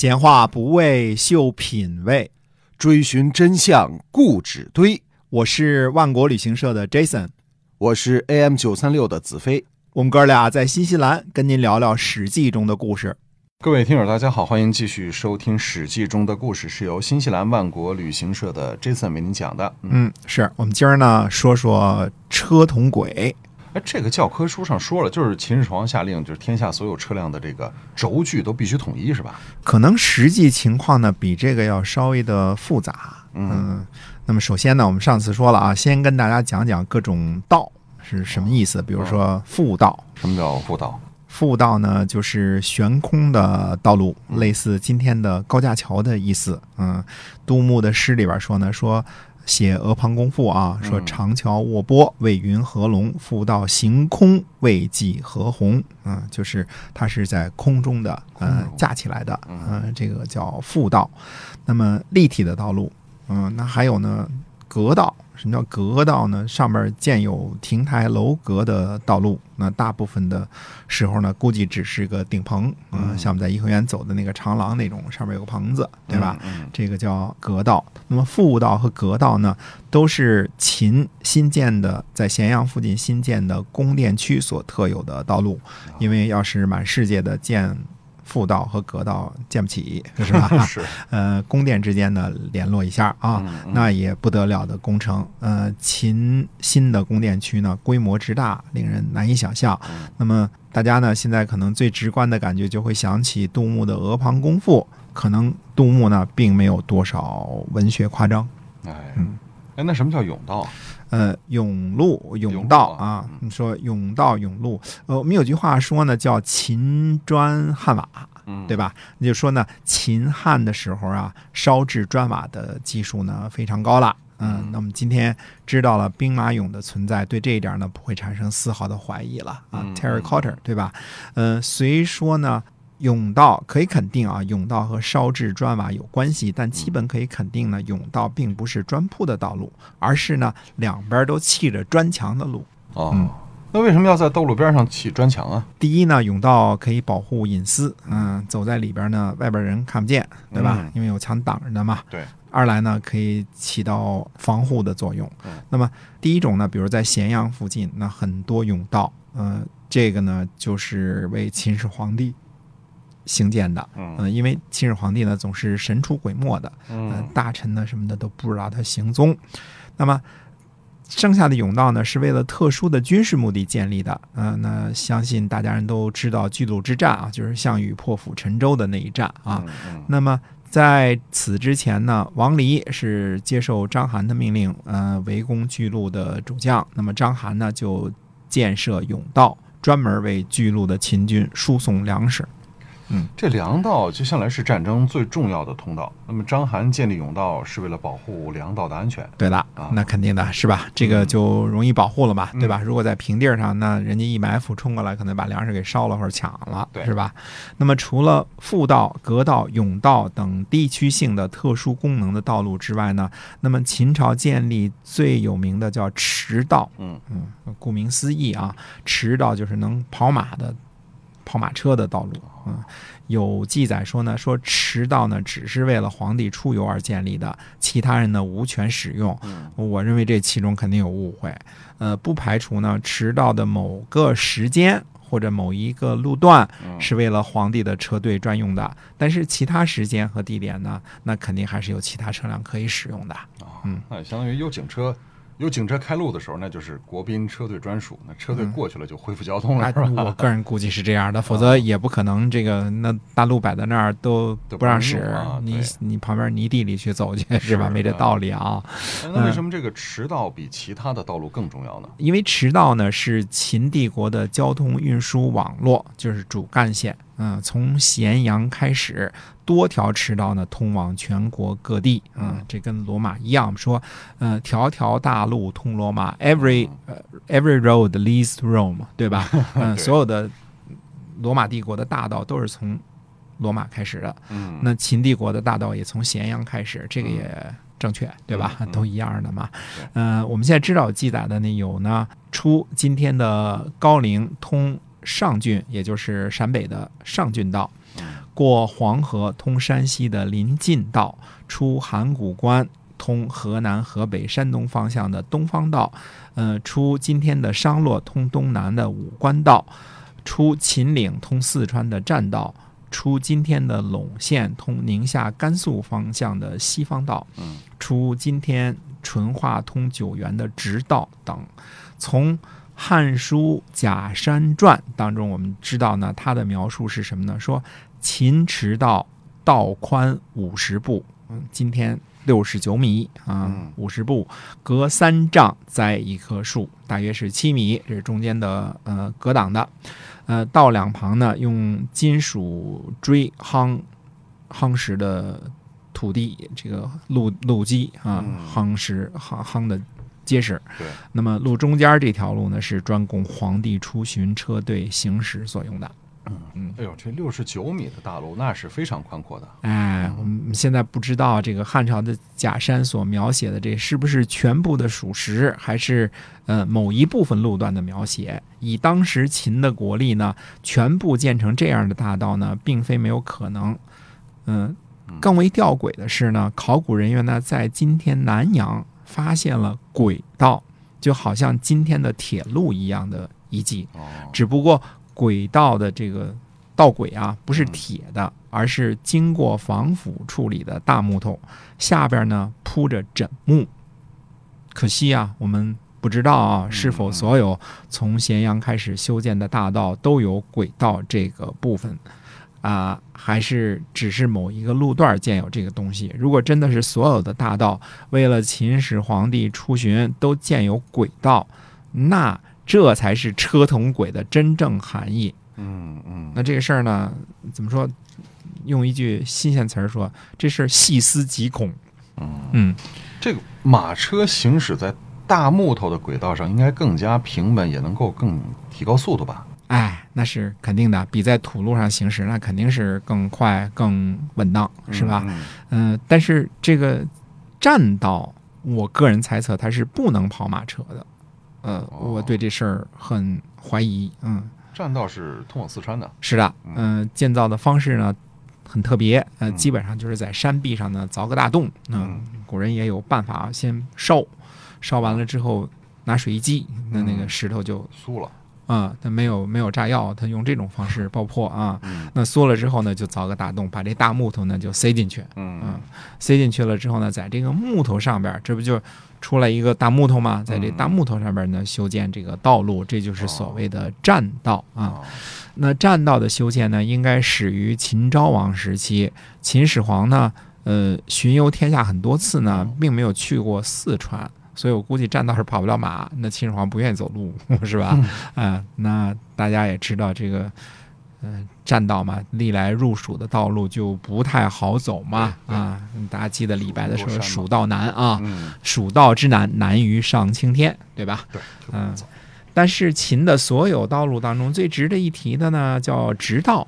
闲话不为秀品味，追寻真相固执堆。我是万国旅行社的 Jason，我是 AM 九三六的子飞。我们哥俩在新西兰跟您聊聊《史记》中的故事。各位听友，大家好，欢迎继续收听《史记》中的故事，是由新西兰万国旅行社的 Jason 为您讲的。嗯，是我们今儿呢说说车同轨。哎，这个教科书上说了，就是秦始皇下令，就是天下所有车辆的这个轴距都必须统一，是吧？可能实际情况呢比这个要稍微的复杂。嗯，那么首先呢，我们上次说了啊，先跟大家讲讲各种道是什么意思，比如说复道。什么叫复道？复道呢，就是悬空的道路，类似今天的高架桥的意思。嗯，杜牧的诗里边说呢，说写《阿房宫赋》啊，说长桥卧波为云何龙，复道行空为济何鸿。嗯，就是它是在空中的，呃，架起来的，嗯，这个叫复道。那么立体的道路，嗯，那还有呢，格道。什么叫阁道呢？上面建有亭台楼阁的道路，那大部分的时候呢，估计只是个顶棚，嗯，像我们在颐和园走的那个长廊那种，上面有个棚子，对吧？这个叫阁道。那么复道和阁道呢，都是秦新建的，在咸阳附近新建的宫殿区所特有的道路，因为要是满世界的建。复道和阁道建不起，是吧？是，呃，宫殿之间呢联络一下啊，那也不得了的工程。呃，秦新的宫殿区呢，规模之大，令人难以想象。那么大家呢，现在可能最直观的感觉就会想起杜牧的《阿房宫赋》，可能杜牧呢并没有多少文学夸张。哎，嗯，哎，那什么叫甬道？呃，甬路、甬道啊，你说甬道、甬路，呃，我们有句话说呢，叫秦砖汉瓦，对吧？那就说呢，秦汉的时候啊，烧制砖瓦的技术呢非常高了。嗯，那么今天知道了兵马俑的存在，对这一点呢不会产生丝毫的怀疑了啊，terracotta，对吧？嗯，虽说呢。甬道可以肯定啊，甬道和烧制砖瓦有关系，但基本可以肯定呢，甬道并不是砖铺的道路，而是呢两边都砌着砖墙的路。哦，那为什么要在道路边上砌砖墙啊？第一呢，甬道可以保护隐私，嗯，走在里边呢，外边人看不见，对吧？因为有墙挡着的嘛。对。二来呢，可以起到防护的作用。那么第一种呢，比如在咸阳附近，那很多甬道，嗯，这个呢就是为秦始皇帝。兴建的，嗯，因为秦始皇帝呢总是神出鬼没的，嗯，大臣呢什么的都不知道他行踪。那么剩下的甬道呢是为了特殊的军事目的建立的，嗯，那相信大家人都知道巨鹿之战啊，就是项羽破釜沉舟的那一战啊。那么在此之前呢，王离是接受章邯的命令，呃，围攻巨鹿的主将。那么章邯呢就建设甬道，专门为巨鹿的秦军输送粮食。嗯，这粮道就向来是战争最重要的通道。那么章邯建立甬道是为了保护粮道的安全。对的啊，那肯定的是吧？这个就容易保护了嘛，对吧？如果在平地上，那人家一埋伏冲过来，可能把粮食给烧了或者抢了，对是吧？那么除了复道、阁道、甬道等地区性的特殊功能的道路之外呢，那么秦朝建立最有名的叫驰道。嗯嗯，顾名思义啊，驰道就是能跑马的。跑马车的道路，嗯，有记载说呢，说驰道呢只是为了皇帝出游而建立的，其他人呢无权使用。我认为这其中肯定有误会，呃，不排除呢驰道的某个时间或者某一个路段是为了皇帝的车队专用的，但是其他时间和地点呢，那肯定还是有其他车辆可以使用的。嗯，那相当于有警车。有警车开路的时候，那就是国宾车队专属。那车队过去了，就恢复交通了，是吧？我个人估计是这样的，否则也不可能这个那大路摆在那儿都不让使。你你旁边泥地里去走去，是吧？没这道理啊。那为什么这个驰道比其他的道路更重要呢？因为驰道呢是秦帝国的交通运输网络，就是主干线。嗯，从咸阳开始，多条驰道呢通往全国各地。嗯，这跟罗马一样，说，嗯，条条大路通罗马，every 呃 every road leads to Rome，对吧？嗯，所有的罗马帝国的大道都是从罗马开始的。嗯，那秦帝国的大道也从咸阳开始，这个也正确，对吧？都一样的嘛。嗯，我们现在知道记载的呢有呢，出今天的高陵通。上郡，也就是陕北的上郡道，过黄河通山西的临晋道，出函谷关通河南、河北、山东方向的东方道，呃，出今天的商洛通东南的武关道，出秦岭通四川的栈道，出今天的陇县通宁夏、甘肃方向的西方道，嗯。出今天淳化通九原的直道等。从《汉书·贾山传》当中，我们知道呢，他的描述是什么呢？说秦驰道道宽五十步，嗯，今天六十九米啊嗯，五十步，隔三丈栽一棵树，大约是七米，这是中间的呃隔挡的。呃，道两旁呢用金属锥夯夯实的土地，这个路路基啊嗯，夯实夯夯的结实。对，那么路中间这条路呢，是专供皇帝出巡车队行驶所用的。嗯哎呦，这六十九米的大路那是非常宽阔的。哎，我们现在不知道这个汉朝的假山所描写的这是不是全部的属实，还是呃某一部分路段的描写？以当时秦的国力呢，全部建成这样的大道呢，并非没有可能。嗯，更为吊诡的是呢，考古人员呢在今天南阳发现了轨道，就好像今天的铁路一样的遗迹。哦，只不过轨道的这个道轨啊，不是铁的，而是经过防腐处理的大木头，下边呢铺着枕木。可惜啊，我们不知道啊，是否所有从咸阳开始修建的大道都有轨道这个部分。啊，还是只是某一个路段建有这个东西。如果真的是所有的大道为了秦始皇帝出巡都建有轨道，那这才是车同轨的真正含义。嗯嗯，那这个事儿呢，怎么说？用一句新鲜词儿说，这事儿细思极恐。嗯，嗯，这个马车行驶在大木头的轨道上，应该更加平稳，也能够更提高速度吧？哎，那是肯定的，比在土路上行驶那肯定是更快、更稳当，是吧？嗯？嗯、但是这个栈道，我个人猜测它是不能跑马车的。呃，哦我对这事儿很怀疑。嗯，栈道是通往四川的。是的，嗯、建造的方式呢很特别，呃，嗯基本上就是在山壁上呢凿个大洞。嗯，古人也有办法，先烧，烧完了之后拿水一激，那那个嗯石头就酥了。啊，他没有没有炸药，他用这种方式爆破啊。嗯那缩了之后呢，就凿个大洞，把这大木头呢就塞进去。嗯嗯，塞进去了之后呢，在这个木头上边儿，这不就出来一个大木头吗？在这大木头上边儿呢，修建这个道路，这就是所谓的栈道啊。啊，那栈道的修建呢，应该始于秦昭王时期。秦始皇呢，呃，巡游天下很多次呢，并没有去过四川，所以我估计栈道是跑不了马。那秦始皇不愿意走路，是吧？啊、那大家也知道这个。嗯，栈道嘛，历来入蜀的道路就不太好走嘛，啊，大家记得李白的说“蜀多山嘛蜀道难”啊，嗯，蜀道之难，难于上青天，对吧？对，就嗯但是秦的所有道路当中最值得一提的呢，叫直道。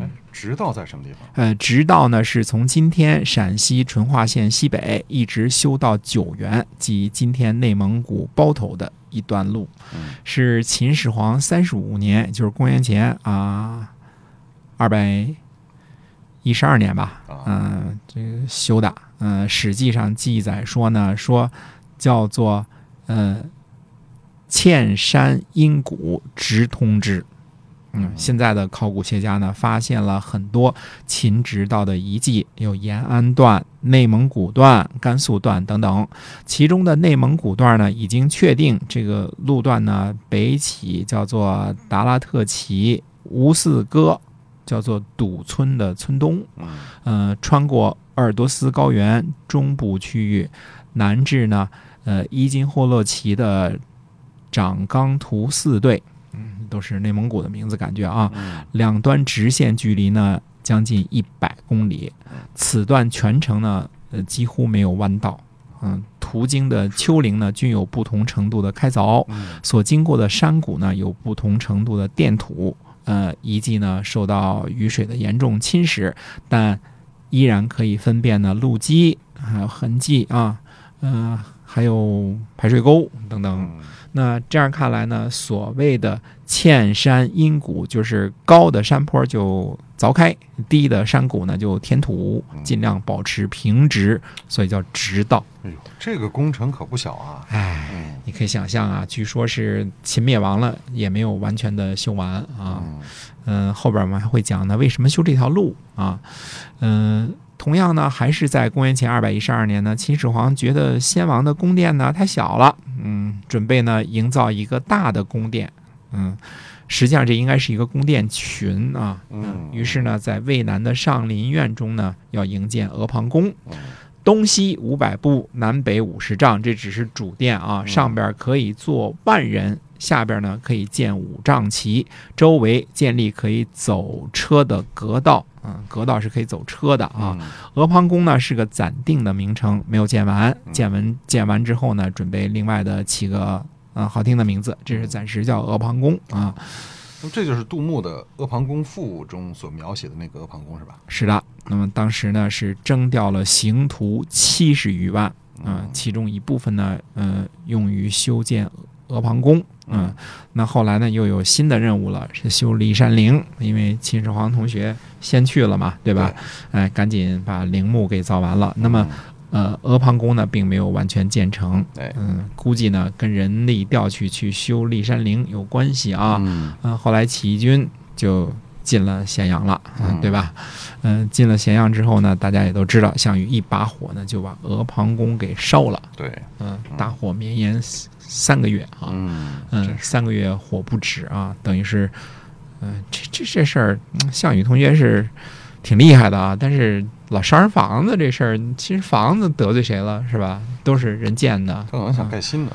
哎，直道在什么地方？呃，直道呢是从今天陕西淳化县西北一直修到九原，即今天内蒙古包头的一段路，嗯是秦始皇三十五年，就是公元前啊二百一十二年吧，啊嗯、这个修的。嗯、史记上记载说呢，说叫做呃嵌山阴谷直通之。嗯，现在的考古学家呢，发现了很多秦直道的遗迹，有延安段、内蒙古段、甘肃段等等。其中的内蒙古段呢，已经确定这个路段呢，北起叫做达拉特旗乌四哥，叫做堵村的村东，嗯。呃，穿过鄂尔多斯高原中部区域，南至呢，呃，伊金霍洛旗的长冈图四队，嗯，都是内蒙古的名字，感觉啊，嗯。两端直线距离呢将近一百公里，此段全程呢，呃，几乎没有弯道，嗯，途经的丘陵呢均有不同程度的开凿，嗯。所经过的山谷呢有不同程度的垫土，呃，遗迹呢受到雨水的严重侵蚀，但依然可以分辨呢路基还有痕迹啊，呃，还有排水沟等等。嗯那这样看来呢，所谓的嵌山阴谷，就是高的山坡就凿开，低的山谷呢就填土，尽量保持平直，所以叫直道。哎呦，这个工程可不小啊！哎，嗯你可以想象啊，据说是秦灭亡了，也没有完全的修完啊。嗯嗯，后边我们还会讲呢，为什么修这条路啊？嗯，同样呢，还是在公元前二百一十二年呢，秦始皇觉得先王的宫殿呢太小了，嗯，准备呢营造一个大的宫殿，嗯，实际上这应该是一个宫殿群啊，嗯于是呢，在渭南的上林苑中呢，要营建阿房宫，嗯东西五百步，南北五十丈，这只是主殿啊，嗯上边可以坐万人，下边呢可以建五丈旗，周围建立可以走车的阁道，嗯，阁道是可以走车的啊。嗯阿房宫呢是个暂定的名称，没有建完，嗯建完建完之后呢，准备另外的起个嗯好听的名字，这是暂时叫阿房宫啊。那么这就是杜牧的《阿房宫赋》中所描写的那个阿房宫是吧？是的，那么当时呢是征调了刑徒七十余万，嗯、其中一部分呢，呃，用于修建阿房宫，嗯，那后来呢又有新的任务了，是修骊山陵，因为秦始皇同学先去了嘛，对吧？哎，赶紧把陵墓给造完了。那么，呃，阿房宫呢并没有完全建成，哎嗯，估计呢跟人力调去去修骊山陵有关系啊。嗯嗯，后来起义军就进了咸阳了，对吧？嗯，进了咸阳之后呢，大家也都知道，项羽一把火呢就把阿房宫给烧了，对，嗯，大火绵延三三个月啊，嗯嗯，三个月火不止啊，等于是，嗯，这这这事儿，嗯项羽同学是挺厉害的啊，但是老烧人房子这事儿，其实房子得罪谁了是吧？都是人建的，他可能想盖新的，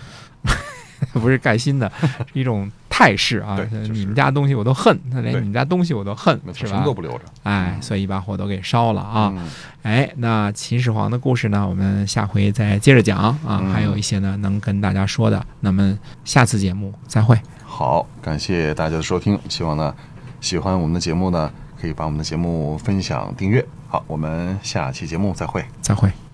不是盖新的，是一种态势啊。就是你们家东西我都恨，他连你们家东西我都恨是吧什么都？不留着哎，所以把火都给烧了啊！嗯哎，那秦始皇的故事呢，我们下回再接着讲啊。嗯还有一些呢能跟大家说的，那么下次节目再会。好，感谢大家的收听，希望呢喜欢我们的节目呢，可以把我们的节目分享订阅。好，我们下期节目再会。再会。嗯